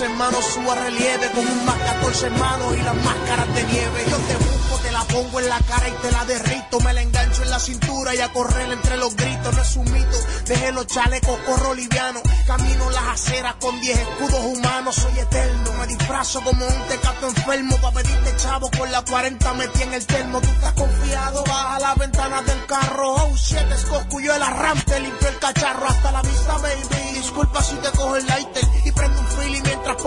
14 suba relieve con un más 14 manos y las máscaras de nieve. Yo te busco, te la pongo en la cara y te la derrito. Me la engancho en la cintura y a correr entre los gritos. No es un mito, dejé los chalecos, corro liviano. Camino las aceras con 10 escudos humanos. Soy eterno, me disfrazo como un tecato enfermo. Pa' pedirte chavo con la 40 metí en el termo. Tú estás confiado, baja la ventana del carro. Oh shit, escoscuyo el arranque, limpio el cacharro.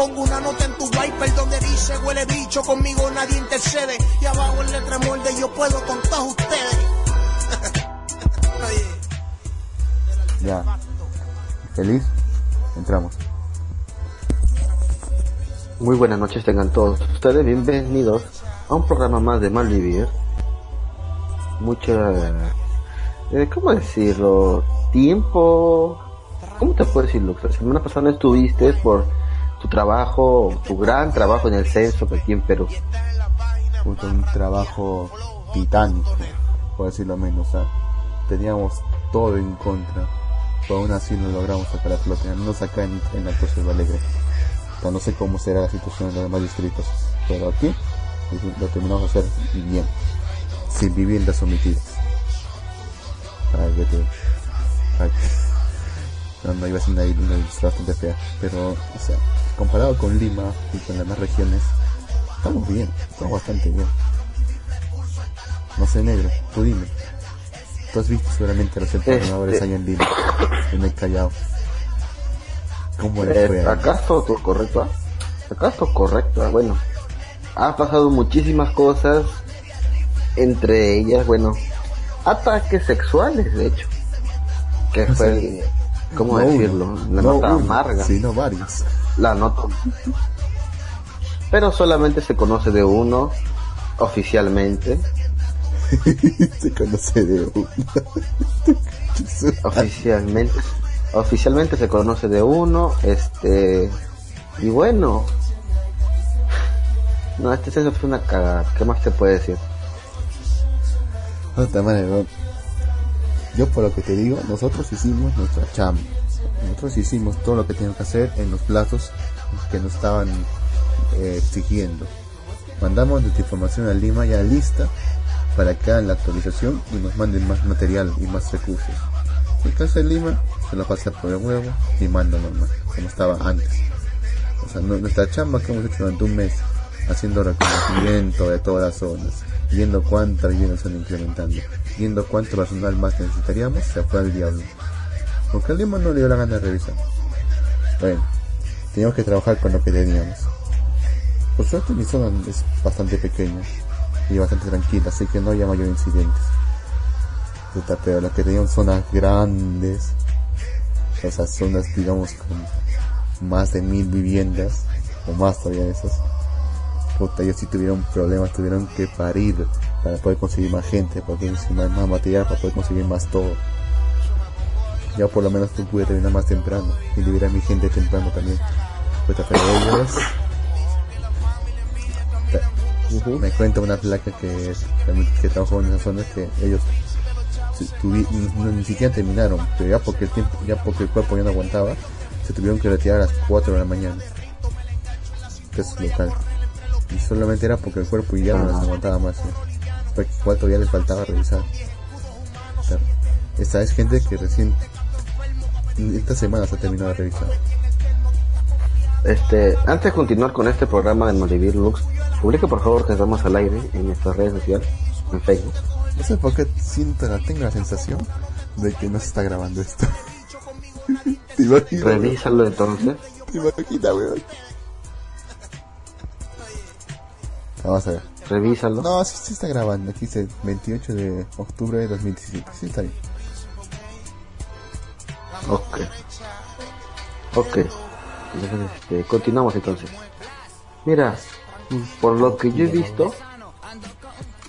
Pongo una nota en tu wiper donde dice huele bicho, conmigo nadie intercede. Y abajo el letremol de yo puedo con todos ustedes. Ya. ¿Feliz? Entramos. Muy buenas noches tengan todos ustedes, bienvenidos a un programa más de Malvivir. Mucha... eh, ¿Cómo decirlo? Tiempo... ¿Cómo te puedo decirlo? La semana pasada no estuviste por tu trabajo, tu gran trabajo en el censo que aquí en Perú. Un trabajo titánico, por decirlo menos. ¿ah? Teníamos todo en contra, pero aún así no logramos sacar a flote, al menos acá en, la Cruz de Alegre. No sé cómo será la situación en los demás distritos, pero aquí lo terminamos de hacer bien, sin viviendas omitidas. Ay, ya te... ay, no, no iba a ser una, ilustración bastante fea, pero, o sea, comparado con Lima y con las demás regiones, estamos bien, estamos bastante bien. No sé, negro, tú dime. Tú has visto seguramente los entrenadores Este- allá en Lima, en el Callao. ¿Cómo les fue? ¿ah? Acá es todo correcto. ¿ah? Bueno, ha pasado muchísimas cosas. Entre ellas, bueno, ataques sexuales, de hecho. Que fue, ¿cómo No decirlo? uno, La no nota uno, amarga. sino varios. La nota. Pero solamente se conoce de uno oficialmente. Se conoce de uno. oficialmente oficialmente se conoce de uno este y bueno no este censo fue una cagada qué más te puede decir ¿no? Yo por lo que te digo, nosotros hicimos nuestra chamba. Nosotros hicimos todo lo que teníamos que hacer en los plazos que nos estaban eh, exigiendo. Mandamos nuestra información a Lima ya lista para que hagan la actualización y nos manden más material y más recursos. En el caso de Lima, se lo pasa por el huevo y manda normal, como estaba antes. O sea, nuestra chamba que hemos hecho durante un mes, haciendo reconocimiento de todas las zonas, viendo cuántas viviendas están incrementando, viendo cuánto personal más necesitaríamos, se fue al diablo. Porque al Lima no le dio la gana de revisar. Bueno, teníamos que trabajar con lo que teníamos. Por suerte mi zona es bastante pequeña. y bastante tranquila, así que no había mayor incidentes. Pero las que tenían zonas grandes, sea, zonas digamos con más de mil viviendas, o más todavía de esas, puta, ellos sí tuvieron problemas, tuvieron que parir para poder conseguir más gente, para poder conseguir más, material, para poder conseguir más todo. Ya por lo menos tú pude terminar más temprano y liberar a mi gente temprano también. Puta, pero ellos Ujú. me cuenta una placa que, que trabajó en esa zona que ellos tuvi- no, ni siquiera terminaron, pero ya porque el tiempo, ya porque el cuerpo ya no aguantaba, se tuvieron que retirar a las 4 de la mañana. Que es local. Y solamente era porque el cuerpo ya no Ah. aguantaba más. ¿no? Igual todavía les faltaba revisar. Claro. Esta es gente que recién esta semana se ha terminado de revisar. Este, antes de continuar con este programa de Malivir Lux, publica por favor que estamos al aire en nuestras redes sociales, en Facebook. No sé por qué siento la, tengo la sensación de que no se está grabando esto. ¿Te imaginas? Revísalo entonces. ¿Te imaginas, weón? Vamos a ver. Revísalo. No, sí, sí está grabando. Aquí dice 28 de octubre de 2017. Sí está bien. Ok. Ok. Entonces, este, continuamos entonces. Mira, por lo que yo he visto,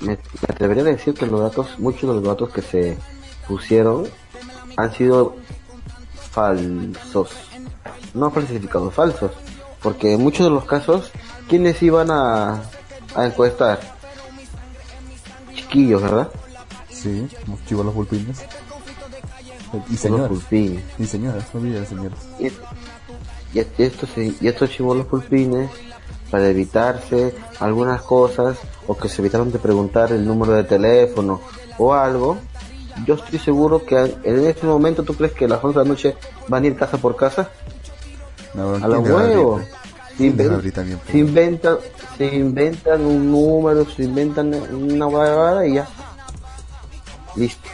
me, me atrevería a decir que los datos, muchos de los datos que se pusieron han sido falsos. No falsificados, falsos. Porque en muchos de los casos, ¿quiénes iban a, a encuestar? Chiquillos, ¿verdad? Sí, como chivos los bulpines. Y Los señoras. pulpines. Y señoras, no olvides señoras. y, y estos y estos chivolos pulpines para evitarse algunas cosas o que se evitaron de preguntar el número de teléfono o algo yo estoy seguro que en este momento tú crees que a las 11 de la noche van a ir casa por casa No, a los ¿quién le va abrir, huevos? Se, se inventan se inventan un número se inventan una huevada y ya listo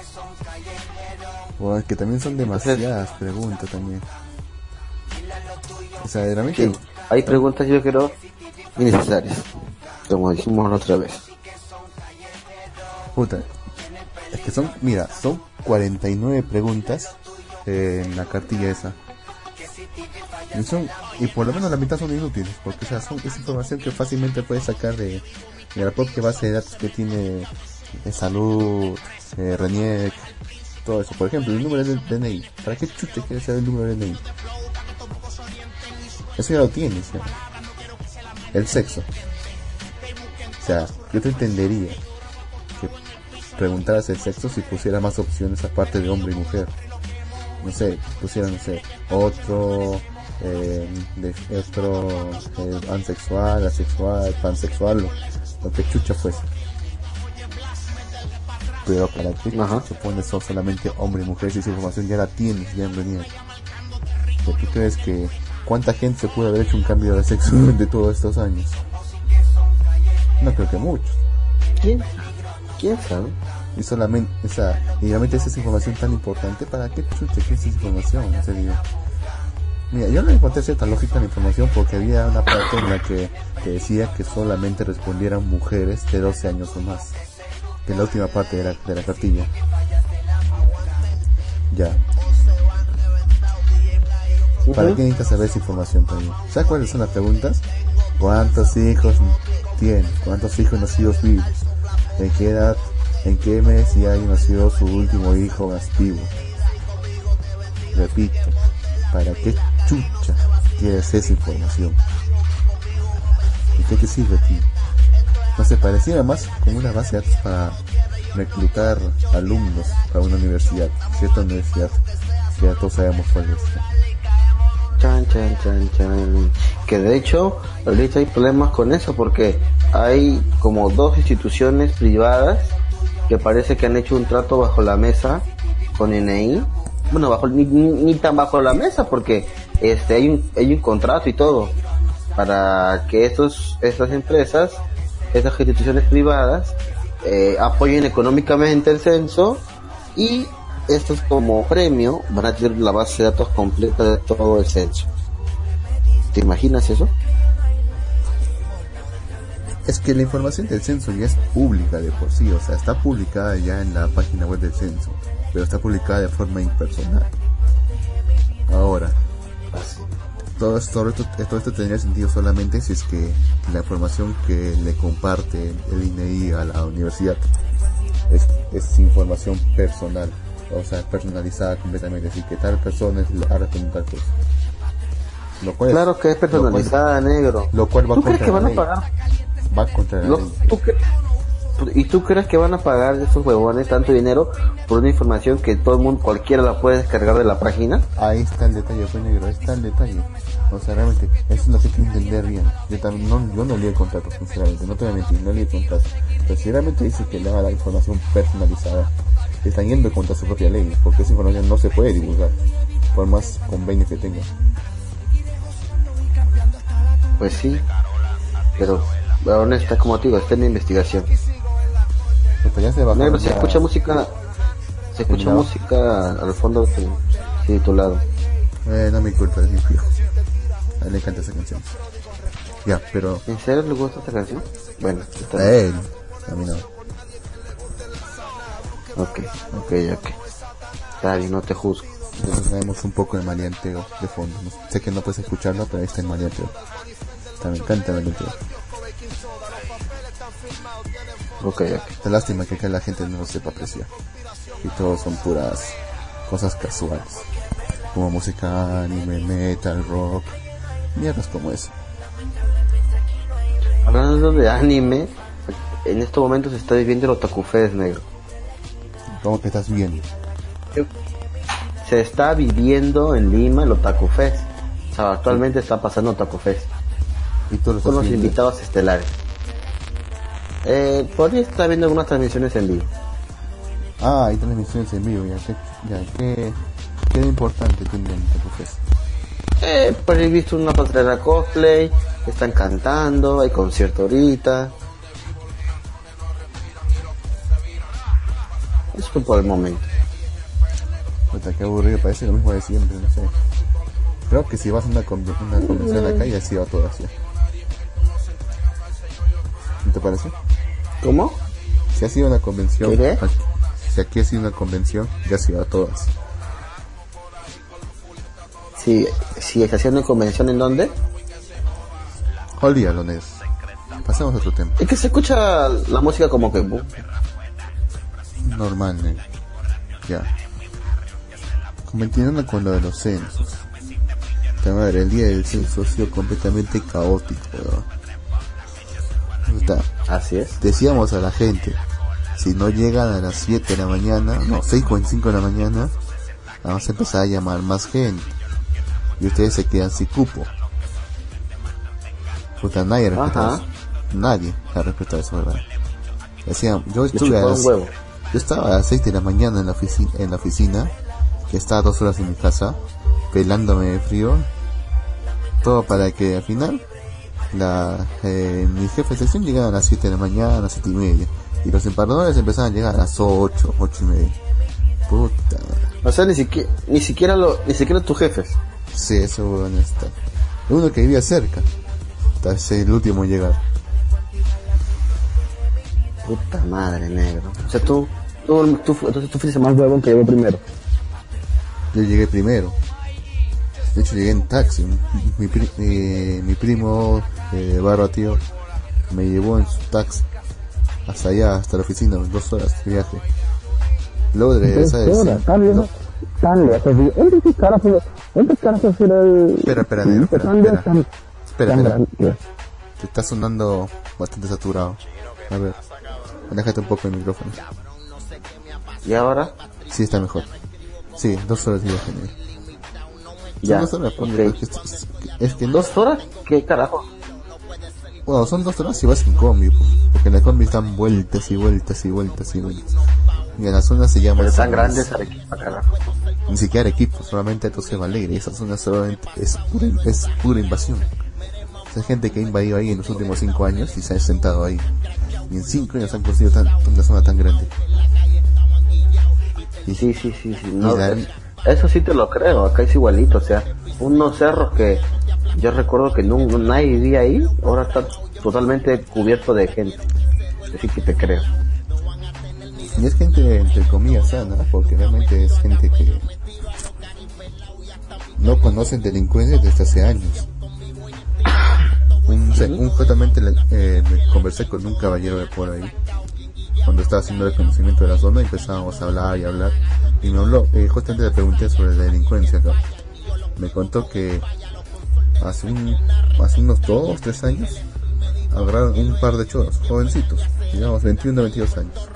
O es que también son demasiadas preguntas también. O sea, realmente sí hay preguntas yo creo innecesarias como dijimos la otra vez Puta. Es que son, mira, son 49 preguntas eh, en la cartilla esa. Y, son, y por lo menos la mitad son inútiles, porque o son, es información que fácilmente puedes sacar de, de la propia base de datos que tiene de salud, eh, RENIEC, todo eso. Por ejemplo, el número del DNI. ¿Para qué chute quieres saber el número del DNI? Eso ya lo tienes. El sexo. O sea, yo te entendería que preguntaras el sexo si pusiera más opciones aparte de hombre y mujer. No sé, pusiera, no sé, otro, eh, de, otro eh, ansexual, asexual, pansexual, lo, lo que chucha fuese. Pero para Ajá. se pone so- solamente hombre y mujer si esa información ya la tienes, ya en venía. ¿Por qué crees que cuánta gente se puede haber hecho un cambio de sexo de todos estos años? No creo que muchos. quién quién sabe Y solamente, o sea, y realmente es esa información tan importante, ¿para qué chucha que es esa información? En serio. Mira, yo no encontré cierta lógica en la información porque había una parte en la que, que decía que solamente respondieran mujeres de 12 años o más. Que es la última parte de la, de la cartilla. Ya. ¿Para qué necesitas saber esa información también? ¿Sabes cuáles son las preguntas? ¿Cuántos hijos tiene? ¿Cuántos hijos nacidos vivos? ¿En qué edad? ¿En qué mes y año nació su último hijo activo? Repito, ¿para qué chucha quieres esa información? ¿Y qué te sirve a ti? No se pareciera más como una base de datos para reclutar alumnos para una universidad, cierta universidad, que ya todos sabemos cuál es. Chan, chan, chan, chan. Que de hecho, ahorita hay problemas con eso porque hay como dos instituciones privadas que parece que han hecho un trato bajo la mesa con NI. Bueno, bajo ni, ni- tan bajo la mesa porque este hay un, hay un contrato y todo para que estos estas empresas, estas instituciones privadas eh, apoyen económicamente el censo y estos como premio van a tener la base de datos completa de todo el censo. ¿Te imaginas eso? Es que la información del censo ya es pública de por sí, o sea, está publicada ya en la página web del censo, pero está publicada de forma impersonal. Ahora, todo esto, todo esto, todo esto tendría sentido solamente si es que la información que le comparte el INEI a la universidad es, es información personal, o sea, personalizada completamente, así que tal persona es-. Lo cual es- Claro que es personalizada, negro. Lo cual va ¿Tú crees que la van a pagar? Va contra No. ¿tú ¿Y tú crees que van a pagar esos huevones tanto dinero por una información que todo el mundo, cualquiera la puede descargar de la página? Ahí está el detalle, pues negro, ahí está el detalle. O sea, realmente, eso es lo que hay que entender bien. Yo también no, yo no leí el contrato, sinceramente, no te voy a mentir, no leí el contrato. Pero si realmente dice que le da la información personalizada, están yendo contra su propia ley, porque esa información no se puede divulgar, por más convenios que tenga. Pues sí, pero aún está como te digo, está en investigación. Pero ya se. Negro, se escucha música, se escucha música al fondo sí, sí, de tu lado. Eh, no me culpa, es mi fijo. A él le encanta esa canción. Ya, pero ¿En serio le gusta esta canción? Bueno, está a bien. él, a mí no. Ok, ok, ok. Está bien, no te juzgo. Entonces tenemos un poco de maleanteo de fondo. No- sé que no puedes escucharlo, pero ahí está el maleanteo. Está, me encanta el maleanteo. Ok, ok. Lástima que acá la gente no lo sepa apreciar. Y todo son puras cosas casuales. Como música anime, metal, rock. Mierdas como eso. Hablando de anime, en estos momentos se está viviendo el Otaku Fest, negro. Como que estás viendo. Se está viviendo en Lima el Otaku Fest. O sea, actualmente está pasando Otaku Fest. Y tú lo Con estás los viendo. invitados estelares. Eh, ahí está viendo algunas transmisiones en vivo. Ah, hay transmisiones en vivo. Ya, qué, ya, qué, qué importante tiene el Otaku Fest. Eh, por ahí he visto una pasarela cosplay, están cantando, hay concierto ahorita. Esto por el momento. Puta, qué aburrido, parece lo mismo de siempre, no sé. Creo que si vas a una, conve- una convención acá ya se va todo así. ¿No te parece? ¿Cómo? Si ha sido una convención, ¿Qué? si aquí ha sido una convención, ya se va a todas. Si, si está haciendo convención en dónde? Olvídalo, Ned. Pasemos a otro tema. Es que se escucha la música como que... Normal, Ned. Ya. Continuando con lo de los censos. Madre, el día del censo ha sido completamente caótico, weón. Puta, Así es. decíamos a la gente, si no llegan a las 7 de la mañana, no, 6.45 de la mañana, vamos a empezar a llamar más gente. Y ustedes se quedan sin cupo. Puta, nadie ha respetado Ajá. eso. Nadie ha respetado eso, ¿verdad? Decían, yo estuve a las, yo estaba a las 6 de la mañana en la oficina, en la oficina, que estaba dos horas en mi casa, pelándome de frío, todo para que al final la, eh, mis jefes de sección llegaban a las 7 de la mañana, a las 7 y media, y los emparradores empezaban a llegar a las 8, 8 y media. Puta, O sea, ni siquiera, ni siquiera, lo, ni siquiera tus jefes. sí, ese huevón está. Uno que vivía cerca, tal vez el último en llegar. Puta madre, negro. O sea, tú, tú, tú, entonces tú fuiste más huevón que llegó primero. Yo llegué primero. De hecho, llegué en taxi. Mi, pri- eh, mi primo, eh, barro tío, me llevó en su taxi. Hasta allá, hasta la oficina, dos horas de viaje. Luego de regresar tan lejos. ¿Dónde qué carajo? ¿Dónde carajo será el... Espera, espera, negro, espera, espera. tan- Espera, espera. Te está sonando bastante saturado. A ver, aléjate un poco el micrófono. Y ahora, Sí, está mejor. Sí, dos horas de viaje. negro. Ya. dos horas, ok. es, que, es, es que no, ¿Dos horas? ¿Qué carajo? Bueno, son dos horas si vas en combi, porque en la combi están vueltas y vueltas y vueltas y vueltas. Y en la zona se llama... Pero tan zonas- grandes Arequipa, carajo. Ni siquiera equipo, solamente Toseo Alegre. Y esa zona solamente es pura, es pura invasión. O sea, gente que ha invadido ahí en los últimos cinco años y se ha sentado ahí. Y en cinco años han construido tan, una zona tan grande. Sí, sí, sí, sí. No, Y la- eso sí te lo creo. Acá es igualito. O sea, unos cerros que yo recuerdo que no, nadie vivía ahí. Ahora está totalmente cubierto de gente. Así que te creo. Y es gente, entre comillas, sana, porque realmente es gente que no conocen delincuencia desde hace años. Un, un- justamente eh, me conversé con un caballero de por ahí, cuando estaba haciendo el conocimiento de la zona, empezábamos a hablar y hablar, y me habló, eh, justamente le pregunté sobre la delincuencia acá. Me contó que hace, un, hace unos dos, tres años, agarraron un par de choros, jovencitos, digamos 21 22 años.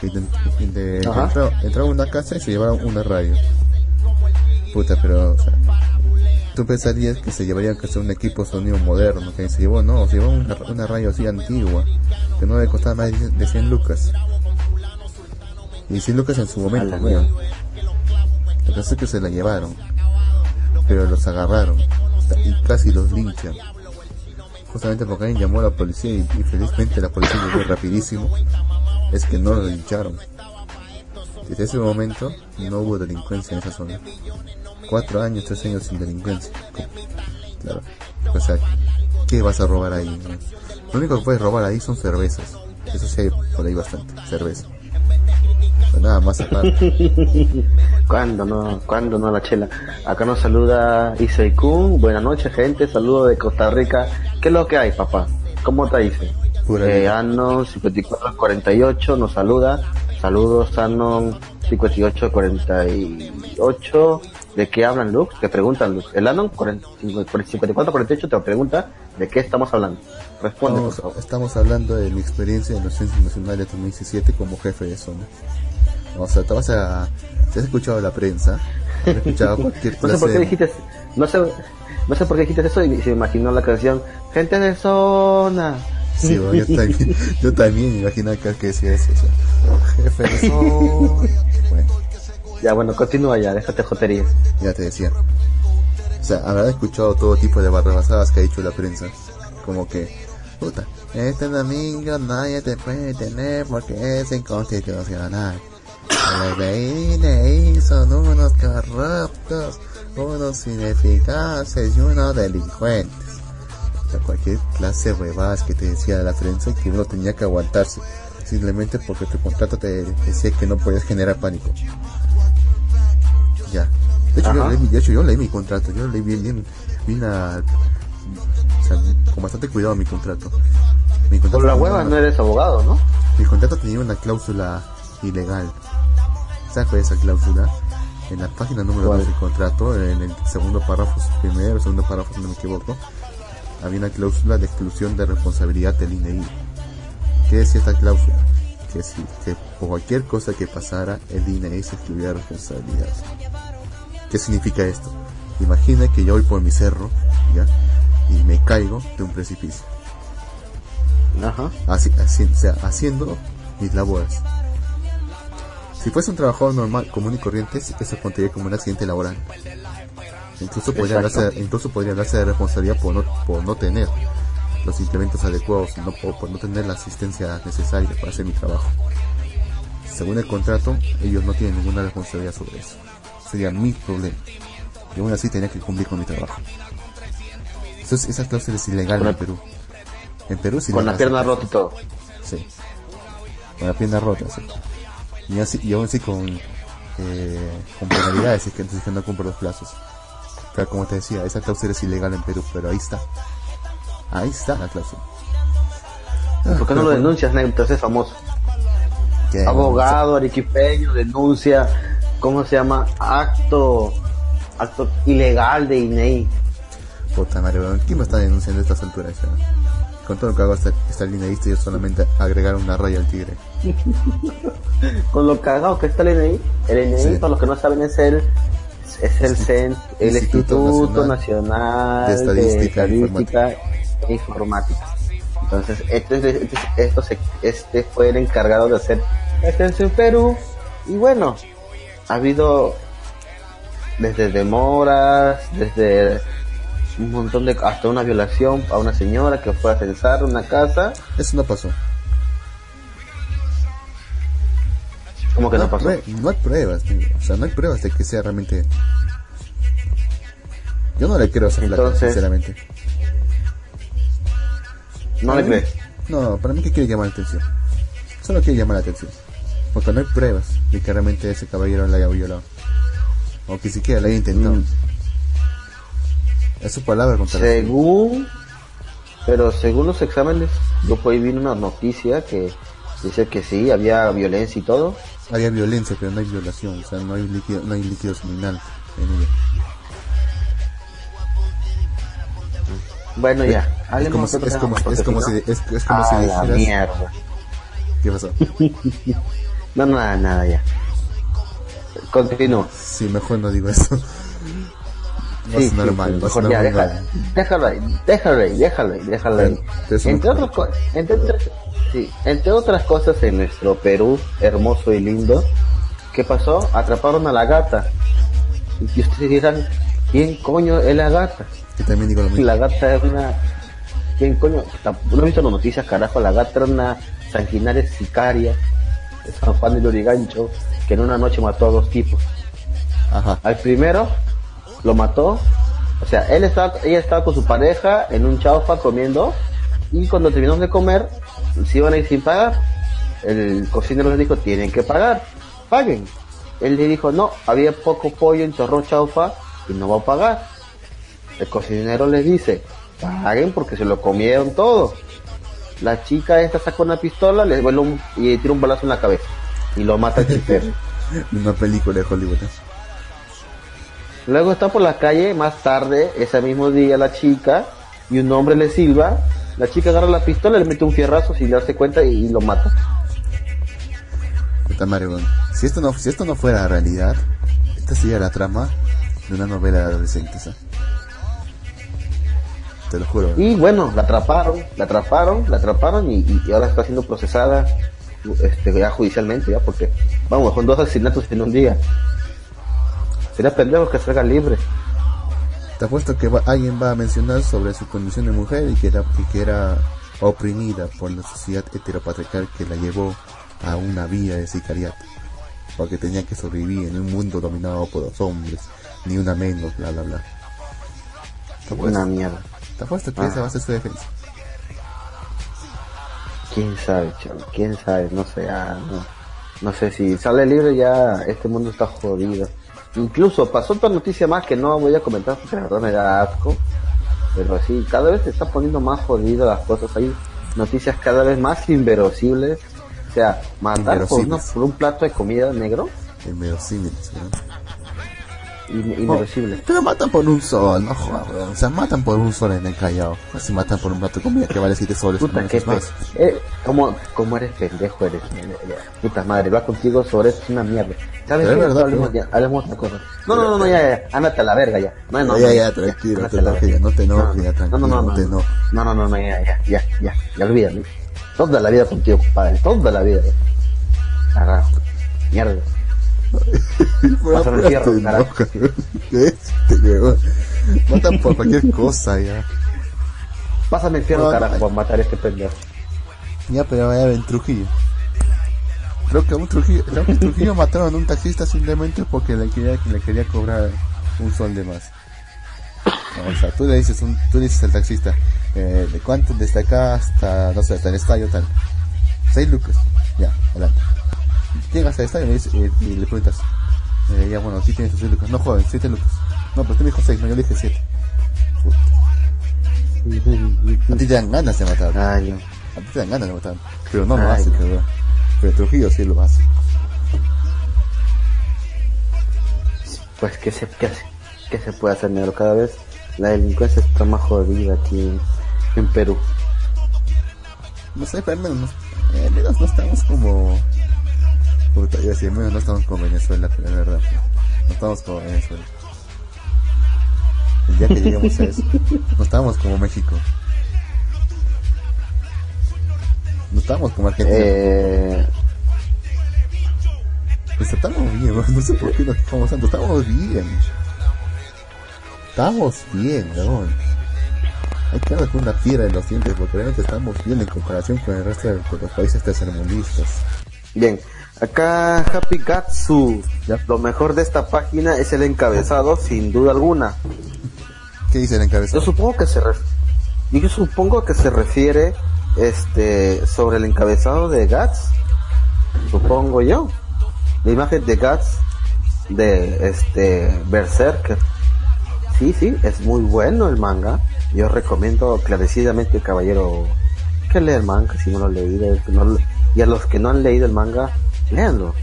Y de, entraron, a una casa y se llevaron una radio. Puta, pero, o sea, tú pensarías que se llevarían que hacer un equipo sonido moderno, que se llevó, no, se llevó una, una radio así antigua, que no le costaba más de 10 de 100 lucas. Y 100 lucas en su momento, weón. Lo que es que se la llevaron, pero los agarraron y casi los linchan. Justamente porque alguien llamó a la policía y, felizmente la policía llegó rapidísimo, es que no lo lincharon. Desde ese momento no hubo delincuencia en esa zona. Cuatro años, tres años sin delincuencia. Claro. O sea, ¿qué vas a robar ahí? Lo único que puedes robar ahí son cervezas. Eso sí hay por ahí bastante, cerveza. Nada más aparte. ¿Cuándo no? ¿Cuándo no la chela? Acá nos saluda Isai Kun. Buenas noches, gente. Saludos de Costa Rica. ¿Qué es lo que hay, papá? ¿Cómo te dice? Eh. Anon 5448 nos saluda. Saludos, Anon 5848. ¿De qué hablan, Lux? Te preguntan, Lux. El Anon 40 5448 te pregunta de qué estamos hablando. Responde, por Estamos, favor. estamos hablando de mi experiencia en los Censos Nacionales 2017 como jefe de zona. O sea, te vas a... Si has escuchado la prensa, has escuchado cualquier No sé clase por qué dijiste, no sé, no sé por qué dijiste eso y se imaginó la canción Gente de zona. Sí, bueno, yo también, yo también me imaginaba que que decía eso. o sea, jefe de zona. Bueno, Ya, bueno, continúa ya, déjate joterías. ya te decía. O sea, habrán escuchado todo tipo de barrabasadas que ha dicho la prensa. Como que, puta, este domingo nadie te puede tener porque es inconstitucional. De INEI son unos corruptos, unos ineficaces y unos delincuentes. O sea, cualquier clase de huevadas que te decía la prensa y que uno tenía que aguantarse. Simplemente porque tu contrato te decía que no podías generar pánico. Ya. De hecho, yo leí, mi- de hecho, yo leí mi contrato. Yo leí bien, bien, bien a- o sea, con bastante cuidado mi contrato. Mi contrato Por la hueva una- no eres abogado, ¿no? mi contrato tenía una cláusula ilegal. ¿Sabes cuál es esa cláusula? En la página número ¿Cuál? 2 del contrato, en el segundo párrafo, primero, segundo párrafo, si no me equivoco, había una cláusula de exclusión de responsabilidad del INEI. ¿Qué decía esta cláusula? Que si, que por cualquier cosa que pasara, el INEI se excluía de responsabilidad. ¿Qué significa esto? Imagina que yo voy por mi cerro, ¿ya? Y me caigo de un precipicio Ajá. así, así- o sea, haciendo mis labores. Si fuese un trabajador normal, común y corriente, eso contaría como un accidente laboral. Incluso podría, Exacto. hablarse, incluso podría hablarse de responsabilidad por no, por no tener los implementos adecuados, no por, por no tener la asistencia necesaria para hacer mi trabajo. Según el contrato, ellos no tienen ninguna responsabilidad sobre eso. Sería mi problema. Y aún así tenía que cumplir con mi trabajo. Entonces, esa cláusula es ilegal en Perú. En Perú sí Con la pierna rota y todo. Sí. Con la pierna rota, sí. Y, así, y aún así con, eh, con penalidades es que, si es que no cumple los plazos. Pero como te decía, esa cláusula es ilegal en Perú, pero ahí está. Ahí está la cláusula. ¿Por qué no lo denuncias, Ney? Entonces es famoso. Abogado, arequipeño, denuncia, ¿cómo se llama? Acto, acto ilegal de INEI. Puta madre, ¿quién me está denunciando a estas alturas ya? Con todo lo que hago hasta, hasta el lineísta y solamente agregar una raya al tigre. Con lo cagado que está el INEI, el INEI, Sí. para los que no saben, es el, es el, cen- el Instituto Instituto Nacional Nacional de de Estadística e Estadística e Informática. Entonces, este, este, esto se- este fue el encargado de hacer esto en Perú. Y bueno, ha habido desde demoras, desde un montón de, hasta una violación a una señora que fue a censar una casa. Eso no pasó. Como que no hay pasó? no hay pruebas, tío. o sea, no hay pruebas de que sea realmente. Yo no le creo a esa Entonces- sinceramente. No le crees. No, para mí que quiere llamar la atención. Solo quiere llamar la atención. Porque no hay pruebas de que realmente ese caballero la haya violado. O que siquiera la haya intentado. Mm. Es su palabra contra. Según, pero según los exámenes, yo ahí vi una noticia que dice que sí, había violencia y todo. Había violencia, pero no hay violación. O sea, no hay líquido, no hay líquido seminal en ella. Bueno, ya. Es como, si- es como, es como si es, es como si la dijeras... mierda. ¿Qué pasó? No, nada, nada, ya. Continúo. Sí, mejor no digo eso. No Sí, es normal, sí, no mejor ya, normal. déjalo, déjalo ahí, déjalo ahí, déjalo ahí, déjalo ahí. Entre, otras entre, sí, entre otras cosas en nuestro Perú, hermoso y lindo, ¿qué pasó? Atraparon a la gata. Y ustedes dirán, ¿quién coño es la gata? También digo lo mismo. La gata es una... ¿Quién coño? No he visto las noticias, carajo. La gata era una sanguinaria sicaria de San Juan de Lurigancho que en una noche mató a dos tipos. Ajá. Al primero lo mató. O sea, él estaba, ella estaba con su pareja en un chaufa comiendo y cuando terminaron de comer se iban a ir sin pagar. El cocinero les dijo, tienen que pagar, paguen. Él le dijo, no, había poco pollo en chorro chaufa y no va a pagar. El cocinero les dice, paguen porque se lo comieron todo. La chica esta sacó una pistola, le vuelve un, y le tira un balazo en la cabeza y lo mata el. Una película de Hollywood. Luego está por la calle, más tarde, ese mismo día, la chica, y un hombre le silba. La chica agarra la pistola, le mete un fierrazo sin darse cuenta y, y lo mata. Puta madre. Si esto no, si esto no fuera realidad, esta sería la trama de una novela de adolescentes. ¿eh? Te lo juro. Y bueno, la atraparon, la atraparon, la atraparon y ahora está siendo procesada este, ya judicialmente, ya, porque, vamos, con dos asesinatos en un día. Sería pendejo que salga libre. Te apuesto que va- alguien va a mencionar sobre su condición de mujer y que era, y que era oprimida por la sociedad heteropatriarcal que la llevó a una vía de sicariato. Porque tenía que sobrevivir en un mundo dominado por los hombres, ni una menos, bla bla bla. Te apuesto, Una mierda. te apuesto que Ah. esa va a ser su defensa. Quién sabe, chaval, quién sabe, no sé, ah, no, no sé si sale libre ya este mundo está jodido. Incluso pasó otra noticia más que no voy a comentar porque la verdad me da asco, pero sí, cada vez se está poniendo más jodido las cosas, hay noticias cada vez más inverosímiles, o sea, matar por, una- por un plato de comida negro, Inverosímiles, ¿no? In- inverosímiles. Pero matan por un sol, no jodas. O sea, matan por un sol en el Callao. No se matan por un plato de comida que vale 7 soles. Puta, no qué más. eh, ¿cómo, ¿Cómo eres pendejo eres? Puta madre, hablar contigo sobre esto es una mierda. ¿Sabes qué? verdad, hablemos, ya, hablemos otra cosa. No, no, no, no, ya, ya, ándate a la verga ya. No, no, Ya, no, ya, tranquilo, te ya, no te enojes, No, ya, no, tranquilo, no, no, no te no, enojes. no, no, no, no, ya, ya, ya, ya, ya, olvídalo. Toda la vida contigo, compadre, toda la vida. Carajo, mierda. Carajo. enojas, Este. Matan por cualquier cosa, ya. Pásame el fierro, No, carajo, no. para matar a este pendejo. Ya, pero vaya en Trujillo. Creo que un Trujillo, creo que en Trujillo mataron a un taxista simplemente porque le quería, le quería cobrar un sol de más. O sea, tú le dices, un, tú le dices al taxista, eh, ¿de cuánto? Desde acá hasta, no sé, hasta el estadio tal. Seis lucas. Ya, adelante. Llegas al estadio y le, dices- y- y le preguntas, eh, ya bueno, aquí tienes tus seis lucas. No, joven, siete lucas. No, pero tú me dijo seis, no, yo le dije siete. Puta. A ti te dan ganas de matar. Ay, no. A ti te dan ganas de matar. Pero no lo Ay, hace, no. pero, pero Trujillo sí lo hace. Pues, ¿qué se, qué, se- qué se puede hacer, negro? Cada vez la delincuencia está más jodida aquí en, en Perú. No sé, pero al menos, no- eh, al menos no estamos como... Puta, yo decía, menos no estamos como Venezuela, pero es verdad. No estamos como Venezuela. El día que lleguemos a eso, no estamos como México. No estamos como Argentina. Eh, Pues estamos bien, no sé por qué nos quejamos tanto. Estamos bien. Estamos bien, weón. Hay que darle con una piedra en los dientes porque realmente estamos bien en comparación con el resto de con los países tercermundistas. bien, acá Happy Gatsu. Ya. Lo mejor de esta página es el encabezado, sin duda alguna. ¿Qué dice el Yo encabezado? supongo que se ref- Yo supongo que se refiere este sobre el encabezado de Guts, supongo yo. La imagen de Guts de este Berserker. Sí, sí, es muy bueno el manga. Yo recomiendo clarecidamente, caballero, que lea el manga si no lo han leído. no y a los que no han leído el manga, léanlo.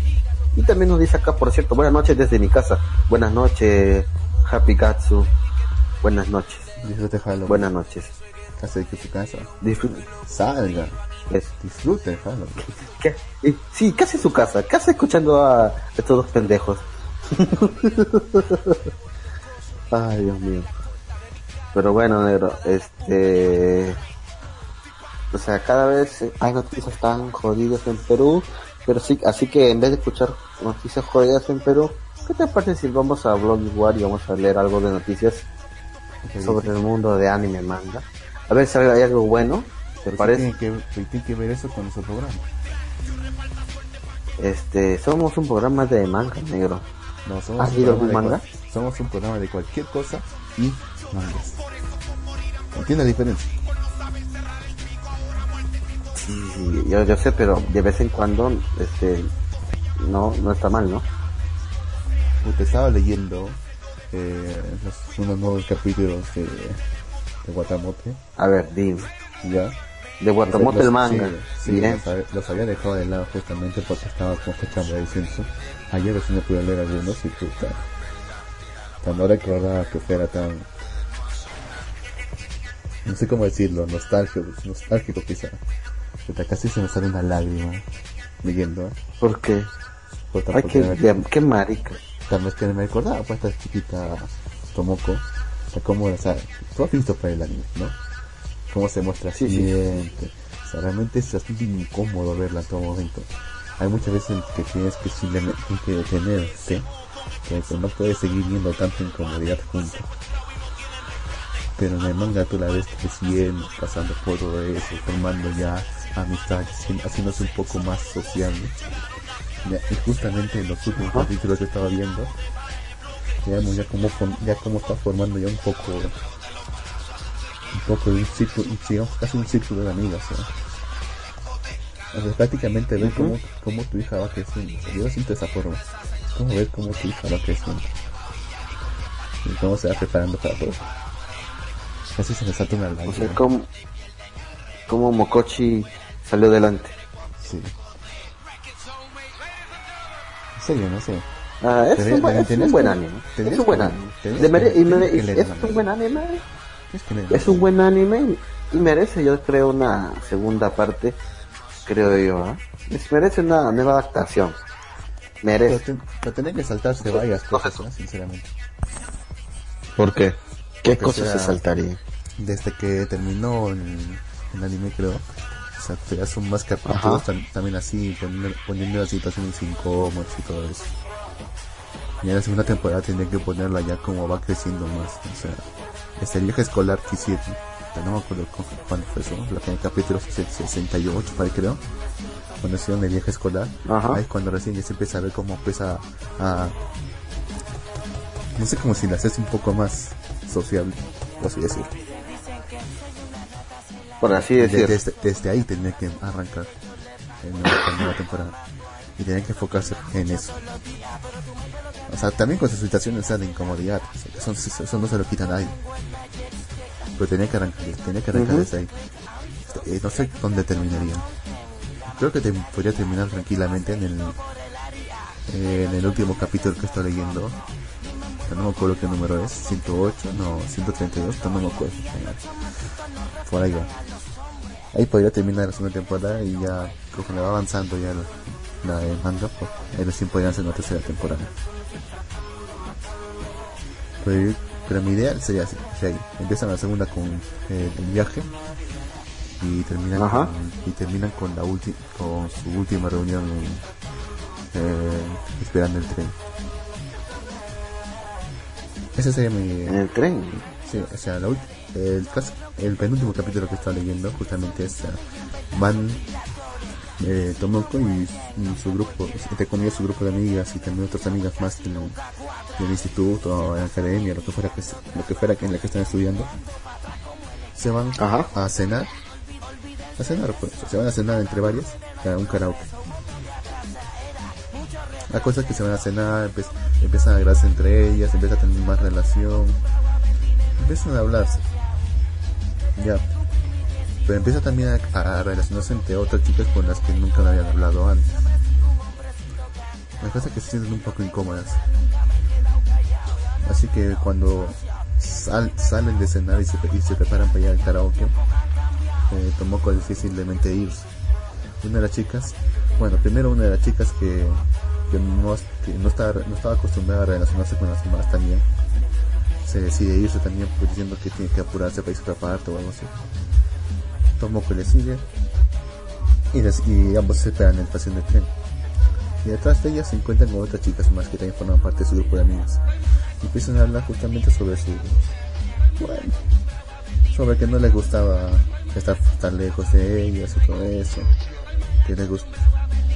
Y también nos dice acá, por cierto, buenas noches desde mi casa. Buenas noches, Happy Gatsu. Buenas noches. Disfrute Halloween. Buenas noches. Casa de su casa. Disfruten. Salga. Es- Disfrute Halloween. ¿Qué? Eh, Sí, casi su casa, casi escuchando a estos dos pendejos. Ay, Dios mío. Pero bueno, negro, este... O sea, cada vez hay noticias tan jodidas en Perú, pero sí, así que en vez de escuchar noticias jodidas en Perú, ¿qué te parece si vamos a Blog Igual y vamos a leer algo de noticias sobre el mundo de anime manga? A ver si hay algo bueno, ¿te Pero parece? Tiene que, pero tiene que ver eso con nuestro programa. Este, somos un programa de manga, negro. No, somos ¿Has un manga? cual- Somos un programa de cualquier cosa y mangas. ¿Entiendes la diferencia? Sí, sí, yo, yo sé, pero de vez en cuando, este, no, no está mal, ¿no? Usted estaba leyendo eh, los- unos nuevos capítulos de, de Guatamote, A ver, dime. ¿ya? De Guatamote Los- el manga. Sí, los, había- los había dejado de lado justamente porque estaba con fecha de descenso. Ayer recién pude leer algunos y puta. Tan no recordaba que fuera tan. No sé cómo decirlo, nostálgico, nostálgico quizá. Puta, casi se me sale una lágrima leyendo. Porque, Puta, ay, qué, me- qué, qué marica. Tal vez que me recordaba, pues esta chiquita Tomoko, sea, cómo, o sea, tú has visto para el anime, ¿no? Cómo se muestra Sí, sí. O sea, realmente es bastante incómodo verla en todo momento. Hay muchas veces que tienes que simplemente detenerte, que que no puedes seguir viendo tanta incomodidad junto. Pero en el manga tú la ves creciendo, pasando por todo eso, formando ya amistades, haciéndose un poco más sociable. Ya, y justamente en los últimos capítulos que estaba viendo, ya vemos ya cómo, ya cómo está formando ya un poco, un poco de un círculo, digamos casi un círculo de amigas. ¿no? O sea, prácticamente ver cómo, cómo tu hija va creciendo. O yo lo siento de esa forma. Como ver cómo tu hija va creciendo. Y cómo se va preparando para todo. Casi se me salta una O lágrima. sea, cómo, cómo Mokochi salió adelante. Sí. En serio, no sé. Ah, es, un, buen, es un buen anime. Es un buen anime. es un buen anime. Es un buen anime y merece, yo creo, una segunda parte, creo yo. Es- Merece una nueva adaptación. Pero, Merece. pero tenés que saltarse varias cosas, ¿no? sinceramente. ¿Por qué? ¿Qué Porque cosas sea- se saltaría? Desde que terminó el, el anime, creo. O sea, te son más capítulos tam- también así, poniendo, poniendo las situaciones incómodas y todo eso. Y en la segunda temporada tendría que ponerla ya como va creciendo más. O sea, este viaje escolar que hicieron. ya No me acuerdo cu- cuándo fue eso. La el capítulo 68, para creo. Cuando hicieron el viaje escolar. Ajá. Ahí es cuando recién ya se empieza a ver cómo empieza a. No sé, como si la haces un poco más sociable, por así decirlo. Por así De- decir. desde, desde ahí tenía que arrancar en la nueva temporada. Y tenía que enfocarse en eso. O sea también con sus situaciones de incomodidad. O sea, que son- eso no se lo quita a nadie. Pero tenía que arrancar tenía que arrancar Ujú. desde ahí. Eh, no sé dónde terminaría. Creo que te- podría terminar tranquilamente en el en el último capítulo que estoy leyendo. No me acuerdo qué número es. 108 no 132 no me acuerdo. Por ahí va ahí podría terminar la segunda temporada y ya conforme va avanzando ya la, de manga pues ahí recién podrían hacer una tercera temporada pero, mi idea sería así, sería ahí. empiezan la segunda con eh, el viaje y terminan Ajá. con, y terminan con la última con su última reunión eh, esperando el tren ese sería mi En el tren. Sí, o sea, la ulti- el, el penúltimo capítulo que estaba leyendo justamente es, eh, van eh, Tomoko y, y su grupo, entre comillas su grupo de amigas y también otras amigas más del, del instituto o en la academia, lo que fuera que, lo que fuera que en la que están estudiando, se van Ajá. a cenar. A cenar, pues. Se van a cenar entre varias. A un karaoke. La cosa es que se van a cenar, empe- empiezan a hablarse entre ellas, empiezan a tener más relación. Empiezan a hablarse. Ya. Pero empieza también a, relacionarse entre otras chicas con las que nunca le habían hablado antes. Cosa es que se sienten un poco incómodas. Así que cuando sal- salen de cenar y se, y se preparan para ir al karaoke, eh, Tomoko decide simplemente irse. Una de las chicas, bueno, primero una de las chicas que, que, no, que no, estaba, no estaba acostumbrada a relacionarse con las demás también, se decide irse también pues, diciendo que tiene que apurarse para irse a otra parte o algo así. Tomoko le sigue y, les- y ambos se esperan en la estación de tren. Y detrás de ellas se encuentran con otras chicas más que también forman parte de su grupo de amigas. Y empiezan a hablar justamente sobre su... Bueno, sobre que no les gustaba estar tan lejos de ellas y todo eso. Que les gust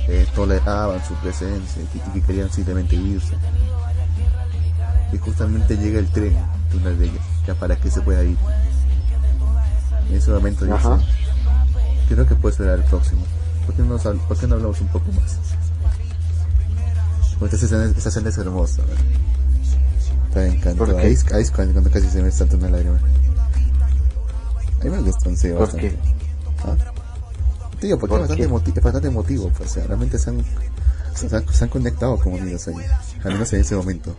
eh, toleraban su presencia y que, querían simplemente irse. Y justamente llega el tren de una de ellas, ya para que se pueda ir. En ese momento dice, Ajá. creo que puede ser el próximo. ¿Por qué no, por qué no hablamos un poco más? Porque esa escena, esa escena es hermosa. ¿verdad? Está encantado. Ahí, es- ahí es cuando, cuando casi se me salta una lágrima. A mí me gustó serio ¿Por bastante. qué? ¿Ah? Tío, porque ¿Por es bastante, qué? emoti- es bastante emotivo. Pues, o sea, realmente se han, se, han, se han conectado como amigos ahí. Al menos en ese momento.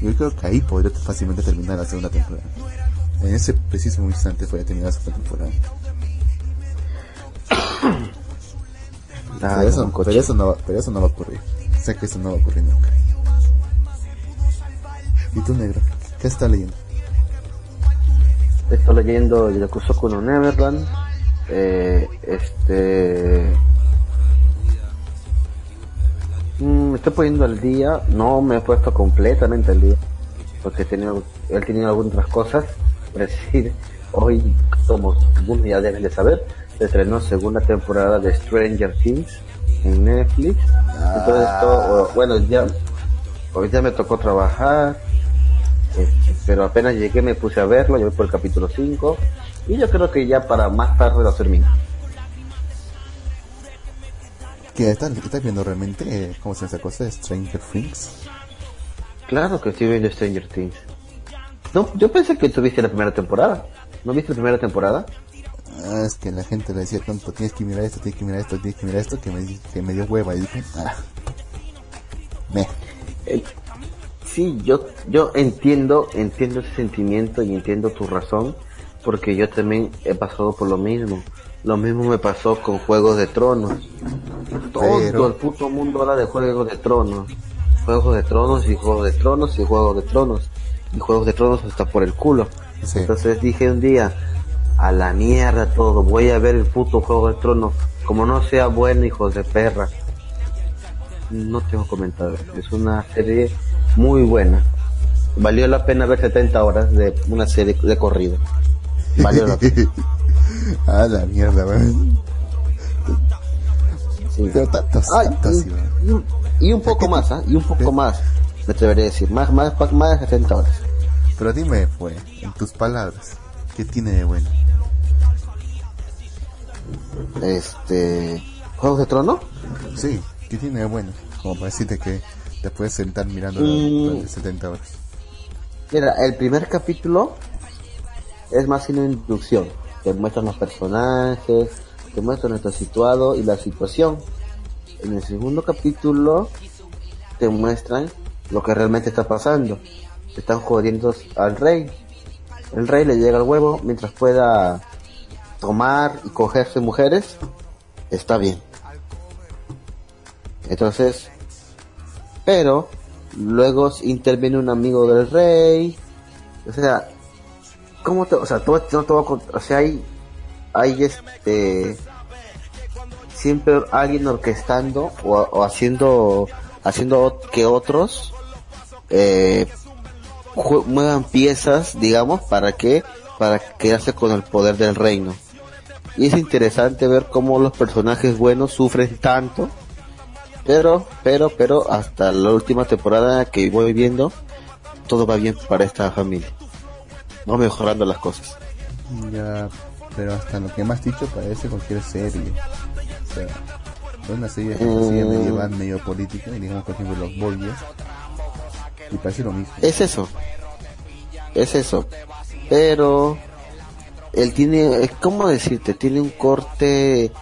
Yo creo que ahí podría fácilmente terminar la segunda temporada. En ese preciso instante podría terminar la segunda temporada. Ah, pero, eso, no, pero, eso no va, pero eso no va a ocurrir. Sé que eso no va a ocurrir nunca. ¿Y tú, negro? ¿Qué estás leyendo? Estoy leyendo Yakusoku no Neverland. Eh, este. Me estoy poniendo al día. No me he puesto completamente al día. Porque he tenido, he tenido algunas otras cosas. Es decir, hoy, como ya deben de saber, se estrenó segunda temporada de Stranger Things en Netflix. Entonces, todo, bueno, ya, hoy ya me tocó trabajar. Este, pero apenas llegué me puse a verlo, yo voy por el capítulo 5 y yo creo que ya para más tarde lo termino. ¿Qué estás, estás viendo realmente? eh, ¿Cómo se llama esa cosa? Stranger Things. Claro que estoy viendo Stranger Things. No, yo pensé que tuviste la primera temporada. ¿No viste la primera temporada? Ah, es que la gente le decía tanto, tienes que mirar esto, tienes que mirar esto, tienes que mirar esto, que me, que me dio hueva y dije, ah, me. Eh, sí, yo, yo entiendo, entiendo ese sentimiento y entiendo tu razón, porque yo también he pasado por lo mismo. Lo mismo me pasó con Juegos de Tronos. Todo Pero- el puto mundo habla de Juegos de Tronos. Juegos de Tronos y Juegos de Tronos y Juegos de Tronos. Y Juegos de Tronos está por el culo. Sí. Entonces dije un día, a la mierda todo, voy a ver el puto Juego de Tronos. Como no sea bueno, hijos de perra. No tengo comentarios. Es una serie muy buena. Valió la pena ver 70 horas de una serie de corrido. Valió la pena. Ah, la mierda, weón. Sí. Pero tantos, Ay, tantos, y- sí, un poco más, ¿ah? Y un poco más. Me atrevería a decir. Más, más, más de 70 horas. Pero dime, pues, en tus palabras, ¿qué tiene de bueno? Este. ¿Juegos de Trono? Sí, ¿qué tiene de bueno? Como para decirte que te puedes sentar mirando Mm. durante 70 horas. Mira, el primer capítulo es más una introducción. Te muestran los personajes, te muestran nuestro situado y la situación. En el segundo capítulo te muestran lo que realmente está pasando. Están jodiendo al rey. El rey le llega el huevo mientras pueda tomar y cogerse mujeres. Está bien. Entonces, pero luego interviene un amigo del rey o sea cómo te, o sea todo, no todo o sea hay hay este siempre alguien orquestando o, o haciendo haciendo que otros eh, muevan piezas digamos para que para quedarse con el poder del reino y es interesante ver cómo los personajes buenos sufren tanto pero, pero, pero, hasta la última temporada que voy viendo, todo va bien para esta familia. Va mejorando las cosas. Ya, pero hasta lo que me has dicho parece cualquier serie. O sea, es una serie de Mm. medieval, medio política, digamos por ejemplo los Borgias. Y parece lo mismo. Es eso. Es eso. Pero él tiene, es ¿cómo decirte? Tiene un corte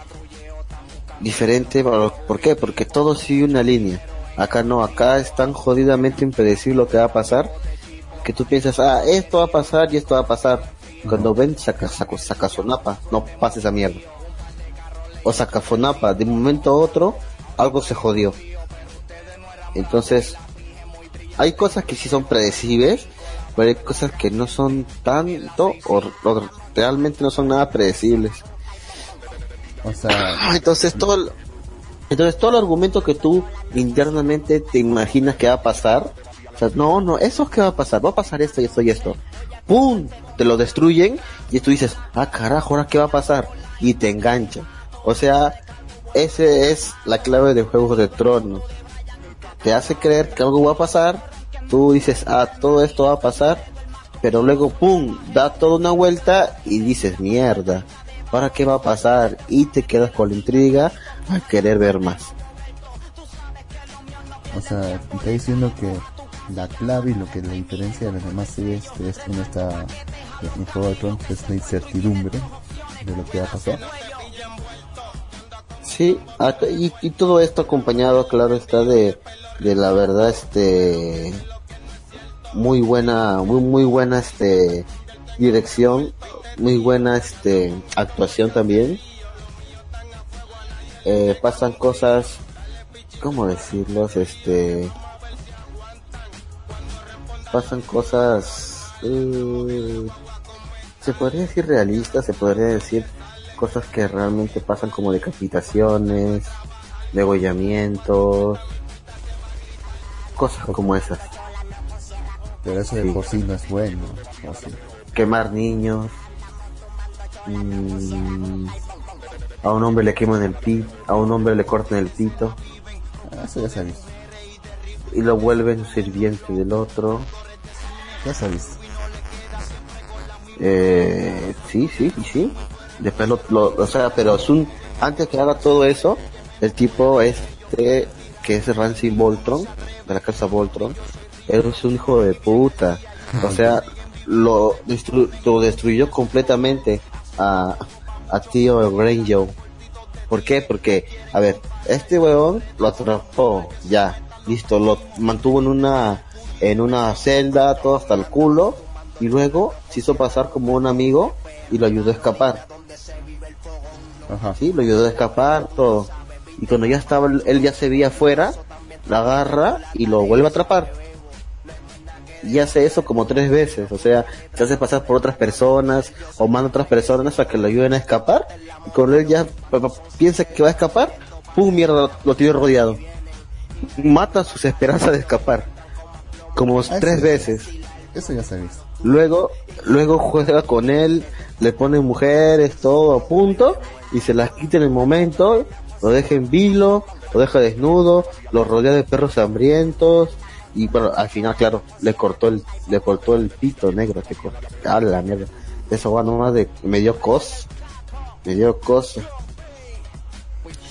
diferente. ¿Por por qué? Porque todo sigue una línea. Acá no, acá es tan jodidamente impredecible lo que va a pasar que tú piensas, ah, esto va a pasar y esto va a pasar. Cuando ven, saca, saca, saca sonapa, no pasa esa mierda. O saca fonapa, de un momento a otro, algo se jodió. Entonces, hay cosas que sí son predecibles, pero hay cosas que no son tanto o, o realmente no son nada predecibles. O sea, Ah, Entonces todo el, entonces todo el argumento que tú internamente te imaginas que va a pasar, o sea, no, no, eso es que va a pasar, va a pasar esto y esto y esto. ¡Pum! Te lo destruyen y tú dices, ah carajo, ahora qué va a pasar y te engancha. O sea, ese es la clave de Juegos de Tronos. Te hace creer que algo va a pasar, tú dices, ah, todo esto va a pasar, pero luego, ¡pum!, da toda una vuelta y dices, mierda, ¿ahora qué va a pasar? Y te quedas con la intriga a querer ver más. o sea, te está diciendo que la clave y lo que la diferencia de las demás series de este- en esta en Juego de Tronos es la incertidumbre de lo que va a pasar. Sí, y, y todo esto acompañado, claro, está de, de la verdad, este, muy buena, muy, muy buena, este, dirección, muy buena, este, actuación también. Eh, pasan cosas, ¿cómo decirlos? Este, pasan cosas, eh, se podría decir realistas, se podría decir cosas que realmente pasan como decapitaciones, degollamientos, cosas como esas, Pero eso de Sí. por sí no es bueno. sea, quemar niños, mm, a un hombre le queman el pito, a un hombre le cortan el pito eso ya se ha visto. Y lo vuelven sirviente del otro. Ya visto. Eh, sí, sí, sí, sí. Después lo, lo- o sea, pero es un, antes que haga todo eso, el tipo este, que es Ramsey Boltron, de la casa Boltron, es un hijo de puta. O sea, lo, destru- lo destruyó completamente a, a tío Granger. ¿Por qué? Porque, a ver, este weón lo atrapó, ya, listo, lo mantuvo en una, en una celda, todo hasta el culo, y luego se hizo pasar como un amigo y lo ayudó a escapar. Ajá. Sí, lo ayudó a escapar, todo. Y cuando ya estaba, él ya se veía afuera, la agarra y lo vuelve a atrapar. Y hace eso como tres veces, o sea, se hace pasar por otras personas o manda a otras personas para que lo ayuden a escapar. Y cuando él ya piensa que va a escapar, ¡pum! mierda, lo tiene rodeado. Mata sus esperanzas de escapar. Como Ah, tres veces. Eso ya visto. Luego, luego juega con él, le pone mujeres, todo a punto, y se las quita en el momento, lo deja en vilo, lo deja desnudo, lo rodea de perros hambrientos, y bueno, al final, claro, le cortó el, le cortó el pito negro, que cortó, ah, la mierda. Eso va nomás de, me dio cos, me dio cos,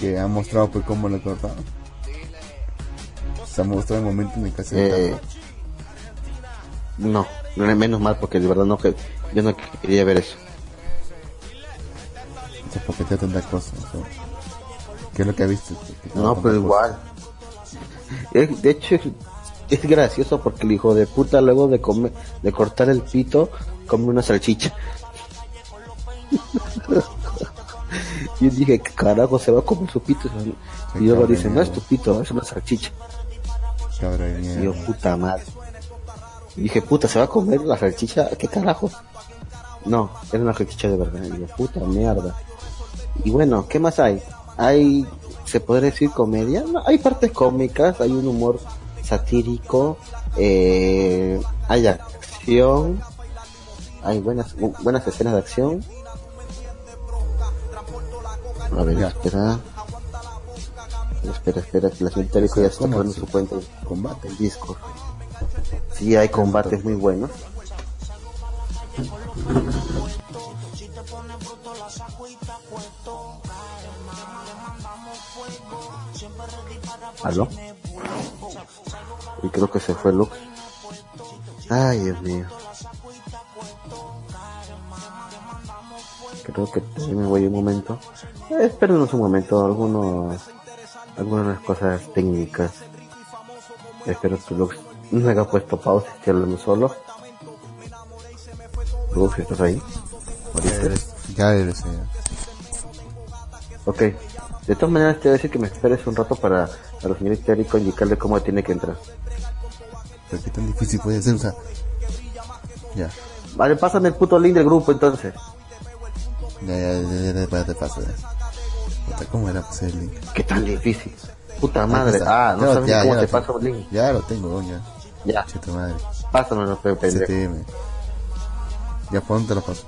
Que ha mostrado pues cómo lo cortaron. Se ha mostrado el momento en el que se eh, no, menos mal porque de verdad no que, yo no quería ver eso. O sea, porque te tanta cosa. o sea, ¿Qué es lo que ha visto? No, pero cosa. igual. Es- de hecho, es, gracioso porque el hijo de puta luego de comer, de cortar el pito, come una salchicha. Yo dije, ¿qué carajo se va a comer su pito? Y luego dice, no es tu pito, es una salchicha. Cabra de yo, puta madre. Dije, puta, ¿se va a comer la salchicha? ¿Qué carajo? No, era una salchicha de verdad. Y yo, puta mierda. Y bueno, ¿qué más hay? Hay, se podría decir comedia. No, hay partes cómicas, hay un humor satírico, eh, hay acción, hay buenas, bu- buenas escenas de acción. A ver, Ya. espera. Espera, espera, que la Rico ya está ¿Cómo poniendo su cuenta Combate. el disco. Sí, hay combates muy buenos. ¿Aló? Y creo que se fue Lux. Ay, Dios mío. Creo que me voy un momento. Eh, espérenos un momento, algunos, algunas cosas técnicas. Espero que Lux no haya puesto pausa y esté hablando solo. Lux, ¿estás ahí? Ya eres, ya eres, eh. Ok. De todas maneras te voy a decir que me esperes un rato para a la señorita Erico indicarle cómo tiene que entrar. Pero qué tan difícil puede ser, o sea. Ya. Vale, pásame el puto link del grupo entonces. Ya, ya, ya, ya, ya te paso, ya. ¿Cómo era pues el link? ¿Qué tan difícil? Puta madre. Ah, no Ya, sabes ya, cómo ya te paso tengo. el link. Ya lo tengo, ya. Ya, Che tu madre. pásamelo, pe- pendejo. Ya, ¿por dónde te lo paso?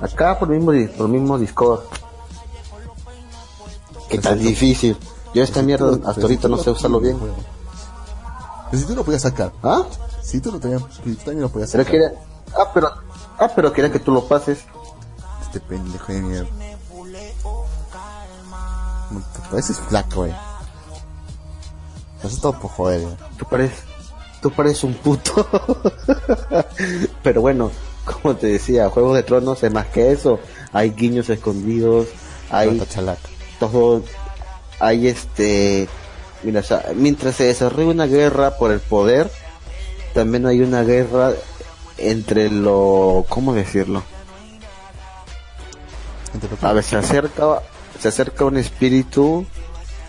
Acá por el mismo, por el mismo Discord. ¿Qué tan Exacto. difícil? Yo esta Pero si mierda tú- hasta pero si ahorita no sé usarlo bien. juego. Pero si tú lo podías sacar. ¿Ah? Si tú lo tenías, si tú también lo podías Pero sacar. quería... Ah, pero... Ah, pero quería que tú lo pases. Este pendejo de mierda. Te pareces flaco, eh. Eso es todo por joder, eh. Tú pareces... Tú pareces un puto. pero bueno, como te decía, Juegos de Tronos es más que eso. Hay guiños escondidos. Hay todo hay este mira o sea, mientras se desarrolla una guerra por el poder también hay una guerra entre lo cómo decirlo Entre lo que- a ver se acerca se acerca un espíritu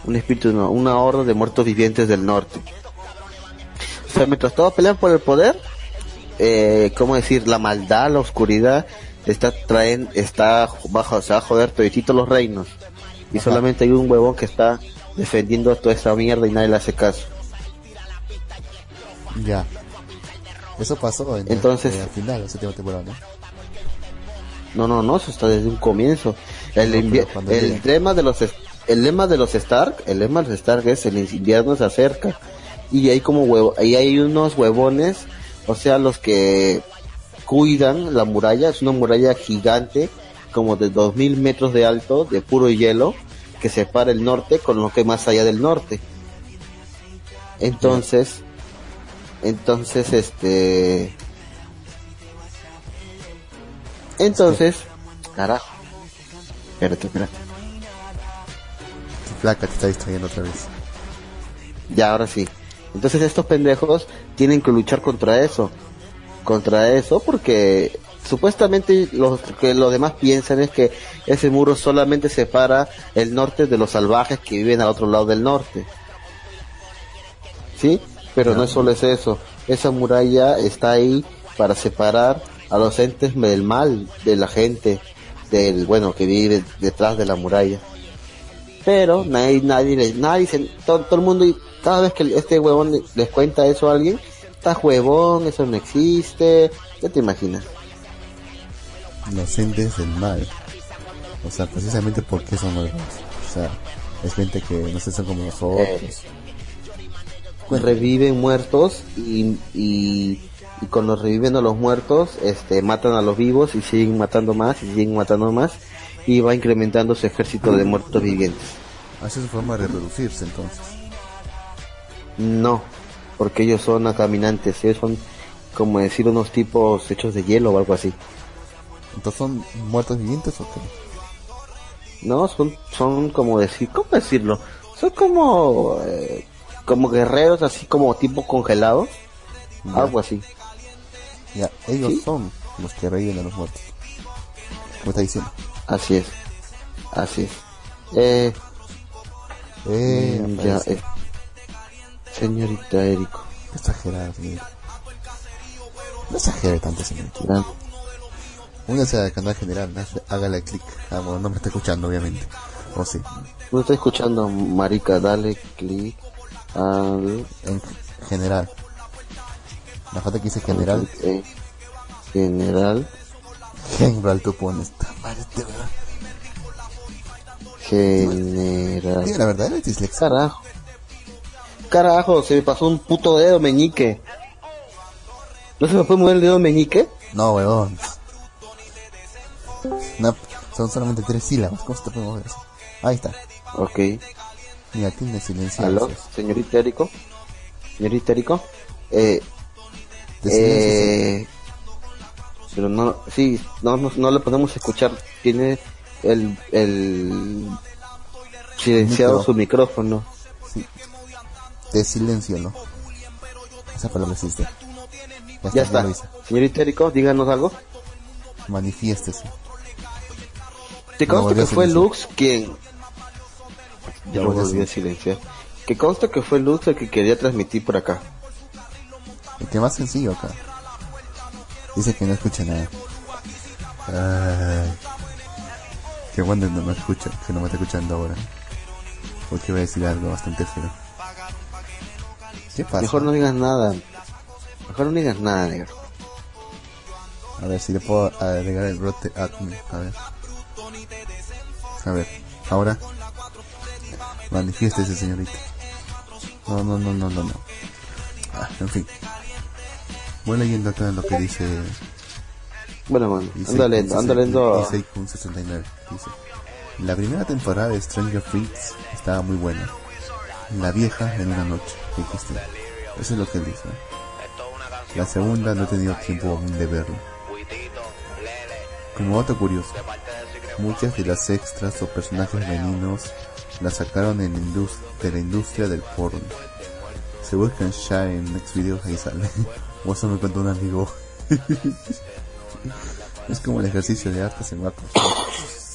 un espíritu no una horda de muertos vivientes del norte o sea mientras todos pelean por el poder eh, cómo decir la maldad la oscuridad está traen está bajo se va a joder toditito los reinos y Ajá. solamente hay un huevón que está defendiendo toda esta mierda y nadie le hace caso Ya. Eso pasó en Entonces- eh, al final de la séptima temporada, ¿no? No no no eso está desde un comienzo. El No, el de los el lema de los Stark el lema de los Stark es el invierno se acerca. Y hay como huevo ahí hay unos huevones o sea los que cuidan la muralla es una muralla gigante como de 2000 metros de alto de puro hielo que separa el norte con lo que más allá del norte. Entonces entonces este entonces carajo espérate espérate Tu flaca te está distrayendo otra vez. Ya, ahora sí. Entonces estos pendejos tienen que luchar contra eso. Contra eso porque supuestamente los que los demás piensan es que ese muro solamente separa el norte de los salvajes que viven al otro lado del norte. ¿Sí? Pero no solo es eso. Esa muralla está ahí para separar a los entes del mal, de la gente, del bueno que vive detrás de la muralla pero nadie nadie nadie se- todo, todo el mundo y cada vez que este huevón le- les cuenta eso a alguien está huevón eso no existe ya te imaginas Inocentes del mal. O sea, precisamente porque son malvados. O sea, es gente que no sé, son como nosotros. Pues reviven muertos y, y, y cuando reviven a los muertos este matan a los vivos y siguen matando más y siguen matando más y va incrementando su ejército de muertos vivientes Así es su forma de reproducirse entonces. no porque ellos son caminantes ellos son como decir unos tipos hechos de hielo o algo así Entonces son muertos vivientes o qué? No, son, son como decir, ¿cómo decirlo? Son como, eh, como guerreros así como tipo congelados, algo así. Ya, ellos ¿Sí? son los que reviven a los muertos. ¿Cómo está diciendo? Así es, así es. Eh, Eh, mm, ya, eh, señorita Erico, Qué exagerado, señorita. No exagere tanto, señorita. ya, Únase al canal general, hágale clic. Ah, bueno, no me está escuchando, obviamente. O sí, no estoy escuchando, marica, dale clic al en general. La falta que dice general, eh, general, general tú pones. Verdad. general. Diga la verdad, eres disléxico. Carajo. Carajo, se me pasó un puto dedo meñique. ¿No se me puede mover el dedo meñique? No, weón. No, son solamente tres sílabas. ¿Cómo se te puede mover eso? Ahí está. Ok. Mira, tiene silencio. ¿Aló? Señorita Erico. Señorita Erico. Eh, eh, pero no, sí, no, no, no le podemos escuchar. Tiene el, el silenciado Micro. su micrófono. sí. De silencio, ¿no? Esa palabra existe. Ya está. lo hice. Señorita Erico, díganos algo. Manifiéstese. Te consta que fue. Lux quien... Ya Ya lo volví a silenciar. Que consta que fue Lux el que quería transmitir por acá. El que más sencillo acá. Dice que no escucha nada. Ay. Qué bueno no me escucha, que no me está escuchando ahora. Porque voy a decir algo bastante feo. ¿Qué pasa? Mejor no digas nada. Mejor no digas nada, negro. A ver si le puedo agregar el rote admin. A ver. A ver. Ahora. Manifiéstese, señorita. No, no, no, no, no, no. Ah, en fin. Voy leyendo acá lo que dice. Bueno, dice anda lento, anda lento. Dice con 69. Dice. La primera temporada de Stranger Things estaba muy buena. La vieja en una noche. Dijiste. Eso es lo que él dice. La segunda no he tenido tiempo aún de verla. Como dato curioso, muchas de las extras o personajes femeninos las sacaron en la indus- de la industria del porno. Se buscan ya en Next Videos, ahí sale. O eso me contó un amigo. es como el ejercicio de artes en Waco,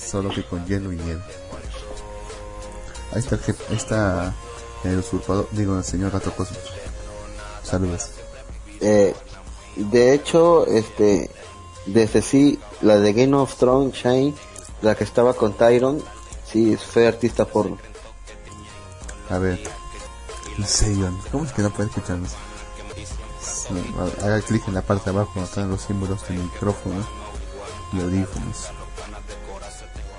solo que con hielo y nieve. Ahí está el jefe, ahí está el usurpador, digo el señor Gato Cosmos. Saludos. Eh, de hecho, este, desde sí, la de Game of Thrones, Shine, la que estaba con Tyron, sí, fue artista porno. A ver. ¿cómo es que no puede escucharnos? Haga clic en la parte de abajo donde están los símbolos de micrófono y audífonos.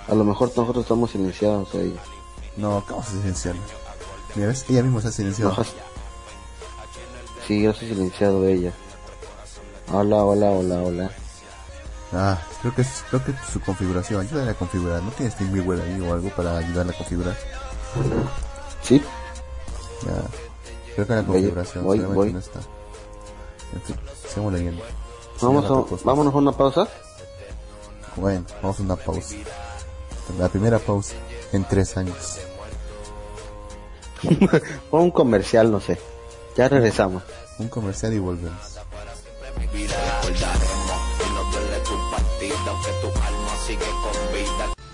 A lo mejor nosotros estamos silenciados ahí. No, ¿cómo se silenciarla? Mira, ¿ves? Ella misma se ha silenciado. Ajá. Sí, yo soy silenciado de ella. Hola, hola, hola, hola. Ah, creo que es, creo que es su configuración. Ayúdale a configurar. ¿No tienes TeamViewer ahí o algo para ayudarle a configurar? Sí, Ya. Creo que la configuración voy, seguramente voy. no está. En fin, sigamos leyendo. vamos a, vámonos a una pausa. Bueno, vamos a una pausa. La primera pausa en tres años. O un comercial, no sé. Ya regresamos. Un comercial y volvemos.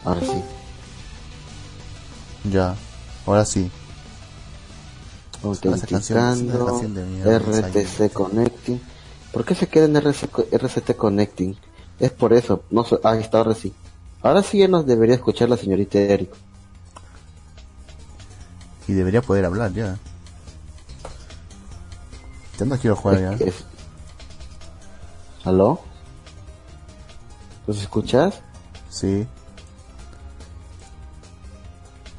Ahora sí. Ya, ahora sí. Autenticando. RTC Connecting. ¿Por qué se queda en RCT Connecting? Es por eso. No sé. Ah, está ahora sí. Ahora sí ya nos debería escuchar la señorita Eric. Y debería poder hablar ya. Ya no quiero jugar ya. Es- ¿Aló? ¿Los escuchas? Sí.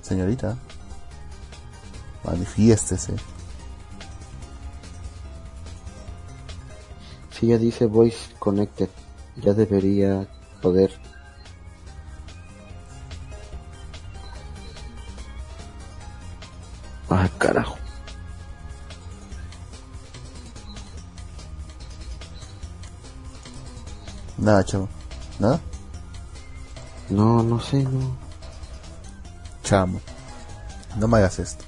Señorita. Manifiéstese. Sí, ya dice Voice Connected. Ya debería poder. Ah, carajo. Nada, chavo. ¿Nada? No, no sé, no. Chamo. No me hagas esto.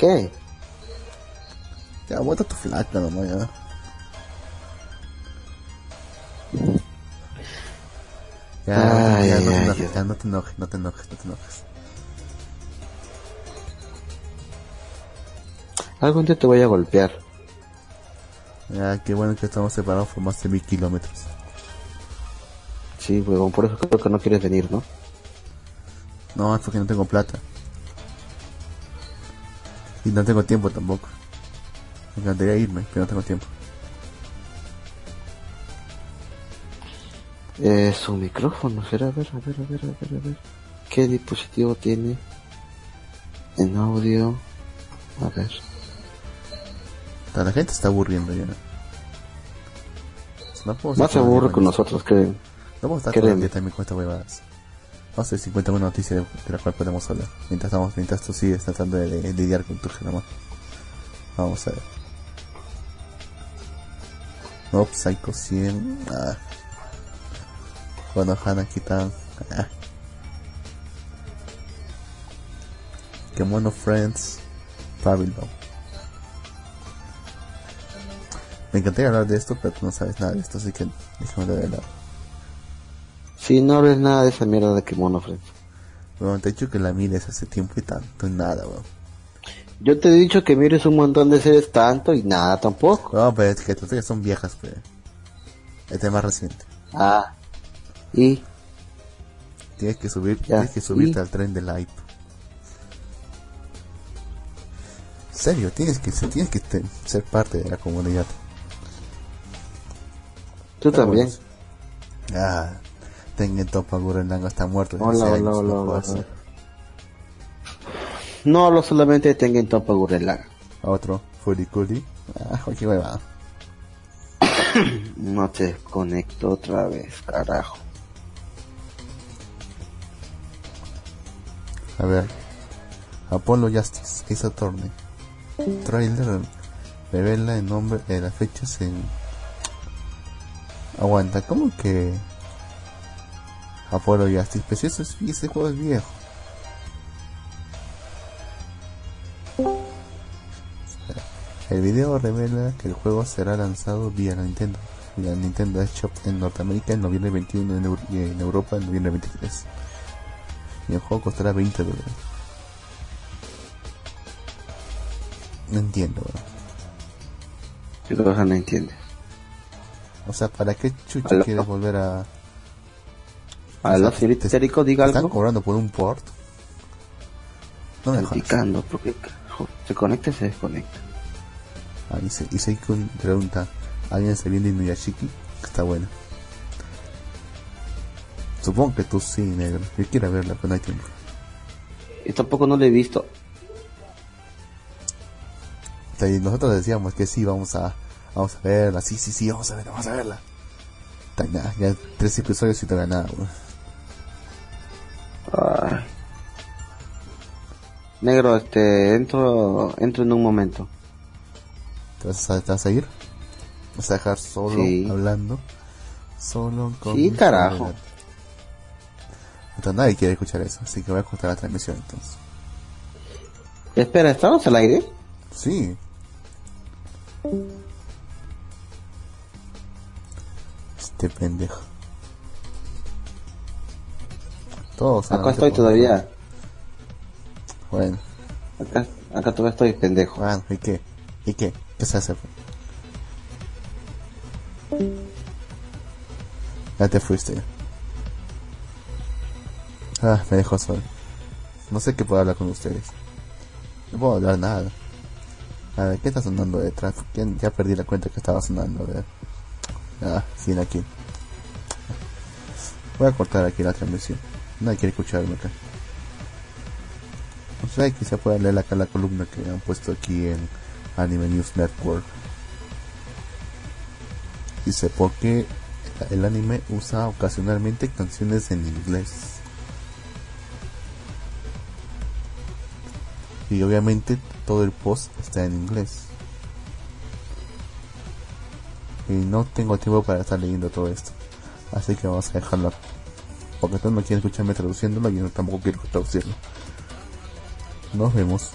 ¿Qué? Ya, aguanta tu flaca nomás ya. Ya, Ay, ya, ay, no, te ay, enojes, Dios. ya, no te enojes, no te enojes, no te enojes. Algún día te voy a golpear. Ya, qué bueno que estamos separados por más de mil kilómetros. Sí, huevón, por eso creo que no quieres venir, ¿no? No, es porque no tengo plata. Y no tengo tiempo tampoco. Me encantaría irme, pero no tengo tiempo. Eh, su micrófono, será, a ver, a ver, a ver, a ver, a ver. ¿Qué dispositivo tiene? En audio. A ver. La gente está aburriendo ya. No Más se aburre con nosotros que... No a estar día también con estas huevadas. Vamos a hacer 51 noticias de, de las cuales podemos hablar. Mientras estamos, mientras tú sigues tratando de, lidiar con tu genoma. Vamos a ver. Mob Psycho 100. Ah. Bueno, Hana Kitan. Ah. Kemono Friends. Babylon. Me encantaría hablar de esto, pero tú no sabes nada de esto, así que déjame de lado. Si no hables nada de esa mierda de Kimono Friends. Bueno, te he dicho que la mires hace tiempo y tanto y nada, weón. Yo te he dicho que mires un montón de series tanto y nada tampoco. No, pero es que series son viejas, pues. Este es más reciente. Ah. Y... Tienes que subir, Ya, tienes que subirte y- al tren del hype. Serio, tienes que, tienes que ser parte de la comunidad. Tú también. Ah, Tengen Topa Gurren está muerto. Hola, hola, años, hola, no hola. No hablo solamente de Tengen Toppa Gurren. Otro, Furikuri. Ah, qué hueva. No te conecto otra vez, carajo. A ver. Apollo Justice, Ace Attorney. Trailer revela el nombre de las fechas en. Aguanta, ¿cómo que. Apollo Justice? Pues eso es, ese juego es viejo. El video revela que el juego será lanzado vía la Nintendo, vía Nintendo Shop en Norteamérica en noviembre 21 en Eur- y en Europa en noviembre 23. Y el juego costará 20 dólares. No entiendo. ¿Qué cosa no entiendes? O sea, ¿para qué chucha quieres volver a... Aló, sea, señorita Itérico, diga ¿te ¿Están algo. cobrando por un port? No me. Criticando, porque se conecta y se desconecta. Ah, y Se- y Seikun pregunta, ¿alguien se viene de Inuyashiki? Está bueno. Supongo que tú sí, negro. Yo quiero verla, pero no hay tiempo. Y tampoco no lo he visto. Y nosotros decíamos que sí, vamos a, vamos a verla, sí, sí, sí, vamos a verla, vamos a verla. Ya tres episodios y todavía nada. Ay. Negro, este, entro, entro en un momento. ¿Te vas a, te vas a ir? ¿Vas a dejar solo Sí. hablando? Solo con... Sí, carajo. Entonces nadie quiere escuchar eso, así que voy a cortar la transmisión entonces. Espera, ¿estamos al aire? Sí. Este pendejo. Todos Acá estoy todavía. Bueno, Acá, acá todavía estoy pendejo. bueno, ¿y qué? ¿Y qué? ¿Qué se hace? Ya te fuiste. Ah, me dejó solo. No sé qué puedo hablar con ustedes. No puedo hablar nada. A ver, ¿qué está sonando detrás? ¿Quién? Ya perdí la cuenta que estaba sonando. A ver. Ah, sí, aquí. Voy a cortar aquí la transmisión. Nadie quiere escucharme acá. No sé, quizá pueda leer acá la columna que han puesto aquí en Anime News Network. Dice, ¿por qué el anime usa ocasionalmente canciones en inglés? Y obviamente todo el post está en inglés. Y no tengo tiempo para estar leyendo todo esto. Así que vamos a dejarlo. Porque tú no quieres escucharme traduciéndolo y yo tampoco quiero traducirlo. Nos vemos.